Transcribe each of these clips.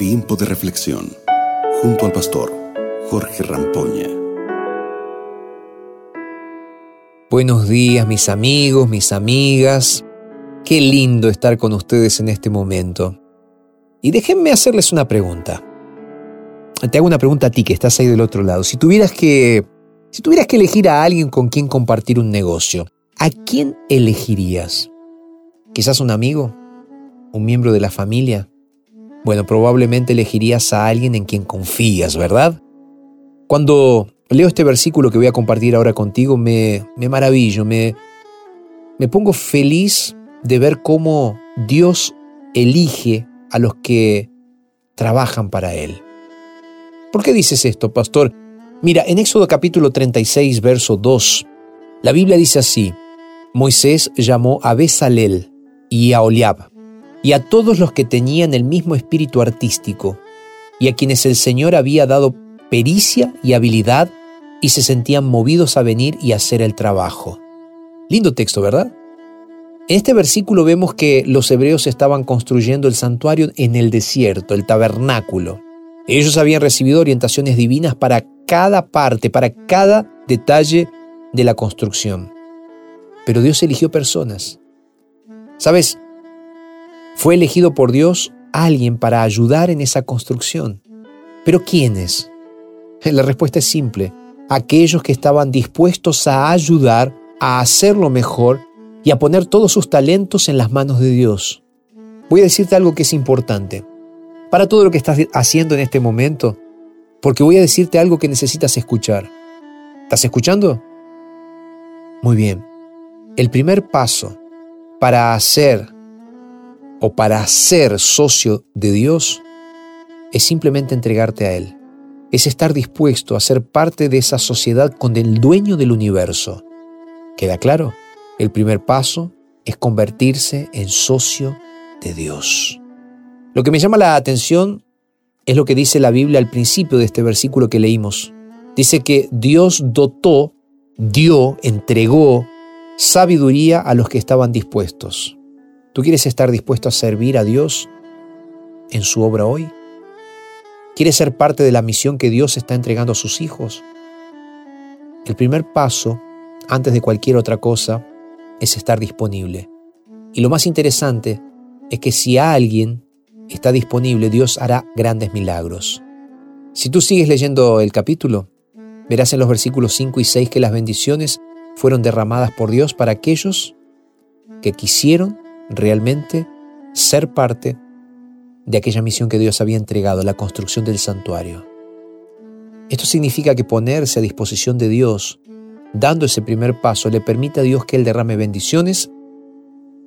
Tiempo de reflexión junto al pastor Jorge Rampoña. Buenos días mis amigos, mis amigas. Qué lindo estar con ustedes en este momento. Y déjenme hacerles una pregunta. Te hago una pregunta a ti que estás ahí del otro lado. Si tuvieras que si tuvieras que elegir a alguien con quien compartir un negocio, ¿a quién elegirías? ¿Quizás un amigo? ¿Un miembro de la familia? Bueno, probablemente elegirías a alguien en quien confías, ¿verdad? Cuando leo este versículo que voy a compartir ahora contigo, me, me maravillo, me, me pongo feliz de ver cómo Dios elige a los que trabajan para Él. ¿Por qué dices esto, pastor? Mira, en Éxodo capítulo 36, verso 2, la Biblia dice así, Moisés llamó a Besalel y a Oliab y a todos los que tenían el mismo espíritu artístico y a quienes el Señor había dado pericia y habilidad y se sentían movidos a venir y hacer el trabajo. Lindo texto, ¿verdad? En este versículo vemos que los hebreos estaban construyendo el santuario en el desierto, el tabernáculo. Ellos habían recibido orientaciones divinas para cada parte, para cada detalle de la construcción. Pero Dios eligió personas. ¿Sabes? Fue elegido por Dios alguien para ayudar en esa construcción. ¿Pero quiénes? La respuesta es simple. Aquellos que estaban dispuestos a ayudar, a hacerlo mejor y a poner todos sus talentos en las manos de Dios. Voy a decirte algo que es importante. Para todo lo que estás haciendo en este momento, porque voy a decirte algo que necesitas escuchar. ¿Estás escuchando? Muy bien. El primer paso para hacer o para ser socio de Dios es simplemente entregarte a Él. Es estar dispuesto a ser parte de esa sociedad con el dueño del universo. ¿Queda claro? El primer paso es convertirse en socio de Dios. Lo que me llama la atención es lo que dice la Biblia al principio de este versículo que leímos. Dice que Dios dotó, dio, entregó sabiduría a los que estaban dispuestos. ¿Tú quieres estar dispuesto a servir a Dios en su obra hoy? ¿Quieres ser parte de la misión que Dios está entregando a sus hijos? El primer paso, antes de cualquier otra cosa, es estar disponible. Y lo más interesante es que si alguien está disponible, Dios hará grandes milagros. Si tú sigues leyendo el capítulo, verás en los versículos 5 y 6 que las bendiciones fueron derramadas por Dios para aquellos que quisieron realmente ser parte de aquella misión que Dios había entregado, la construcción del santuario. Esto significa que ponerse a disposición de Dios, dando ese primer paso, le permite a Dios que Él derrame bendiciones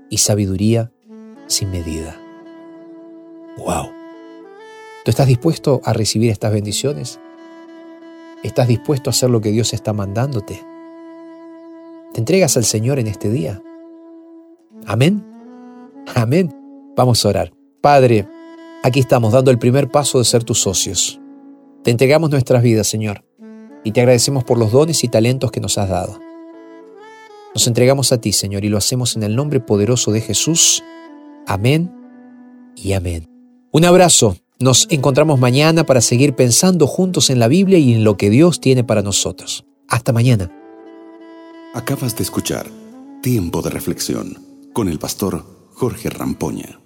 y sabiduría sin medida. ¡Wow! ¿Tú estás dispuesto a recibir estas bendiciones? ¿Estás dispuesto a hacer lo que Dios está mandándote? ¿Te entregas al Señor en este día? Amén. Amén. Vamos a orar. Padre, aquí estamos dando el primer paso de ser tus socios. Te entregamos nuestras vidas, Señor, y te agradecemos por los dones y talentos que nos has dado. Nos entregamos a ti, Señor, y lo hacemos en el nombre poderoso de Jesús. Amén y amén. Un abrazo. Nos encontramos mañana para seguir pensando juntos en la Biblia y en lo que Dios tiene para nosotros. Hasta mañana. Acabas de escuchar Tiempo de Reflexión con el pastor Jorge Rampoña.